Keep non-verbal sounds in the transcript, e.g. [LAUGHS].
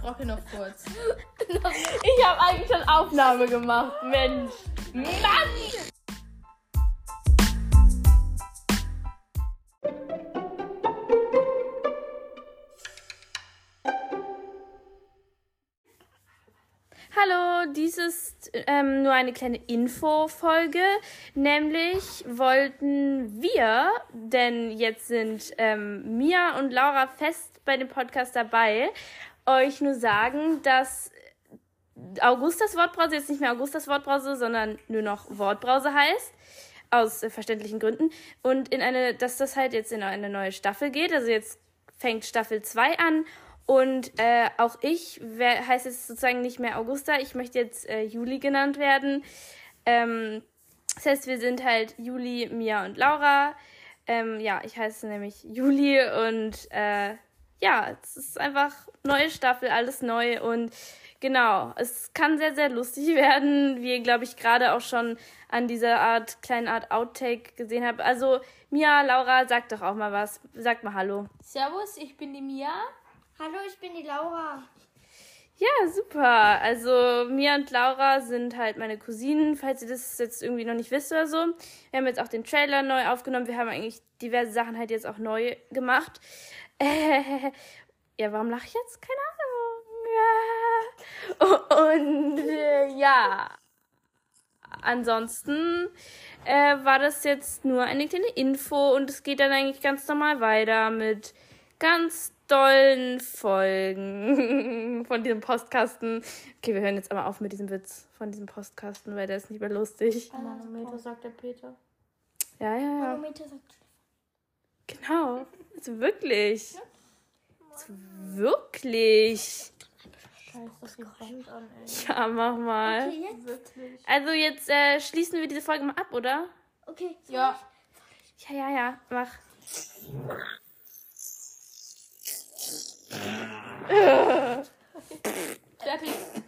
brauche hier noch kurz. Ich habe eigentlich schon Aufnahme gemacht, Mensch. Mann! Hallo, dies ist ähm, nur eine kleine Info-Folge. Nämlich wollten wir, denn jetzt sind ähm, Mia und Laura fest bei dem Podcast dabei, euch nur sagen, dass Augustas Wortbrause jetzt nicht mehr Augustas Wortbrause, sondern nur noch Wortbrause heißt. Aus äh, verständlichen Gründen. Und in eine, dass das halt jetzt in eine neue Staffel geht. Also jetzt fängt Staffel 2 an. Und äh, auch ich wer, heißt jetzt sozusagen nicht mehr Augusta. Ich möchte jetzt äh, Juli genannt werden. Ähm, das heißt, wir sind halt Juli, Mia und Laura. Ähm, ja, ich heiße nämlich Juli und äh, ja, es ist einfach neue Staffel, alles neu und genau, es kann sehr, sehr lustig [LAUGHS] werden, wie ihr, glaube ich, gerade auch schon an dieser Art, kleinen Art Outtake gesehen habt. Also, Mia, Laura, sagt doch auch mal was. Sagt mal Hallo. Servus, ich bin die Mia. Hallo, ich bin die Laura. Ja, super. Also Mia und Laura sind halt meine Cousinen, falls ihr das jetzt irgendwie noch nicht wisst oder so. Wir haben jetzt auch den Trailer neu aufgenommen. Wir haben eigentlich diverse Sachen halt jetzt auch neu gemacht. [LAUGHS] Ja, warum lache ich jetzt? Keine Ahnung. [LAUGHS] Und äh, ja. Ansonsten äh, war das jetzt nur eine kleine Info und es geht dann eigentlich ganz normal weiter mit ganz dollen Folgen [LAUGHS] von diesem Postkasten. Okay, wir hören jetzt aber auf mit diesem Witz von diesem Postkasten, weil der ist nicht mehr lustig. Manometer, sagt der Peter. Ja, ja, ja. Manometer sagt Genau. Also wirklich. Also wirklich. Scheiße, das an, ey. Ja, mach mal. Okay, jetzt. Wirklich. Also jetzt äh, schließen wir diese Folge mal ab, oder? Okay. Ja. Ja, ja, ja. Mach. Steffi.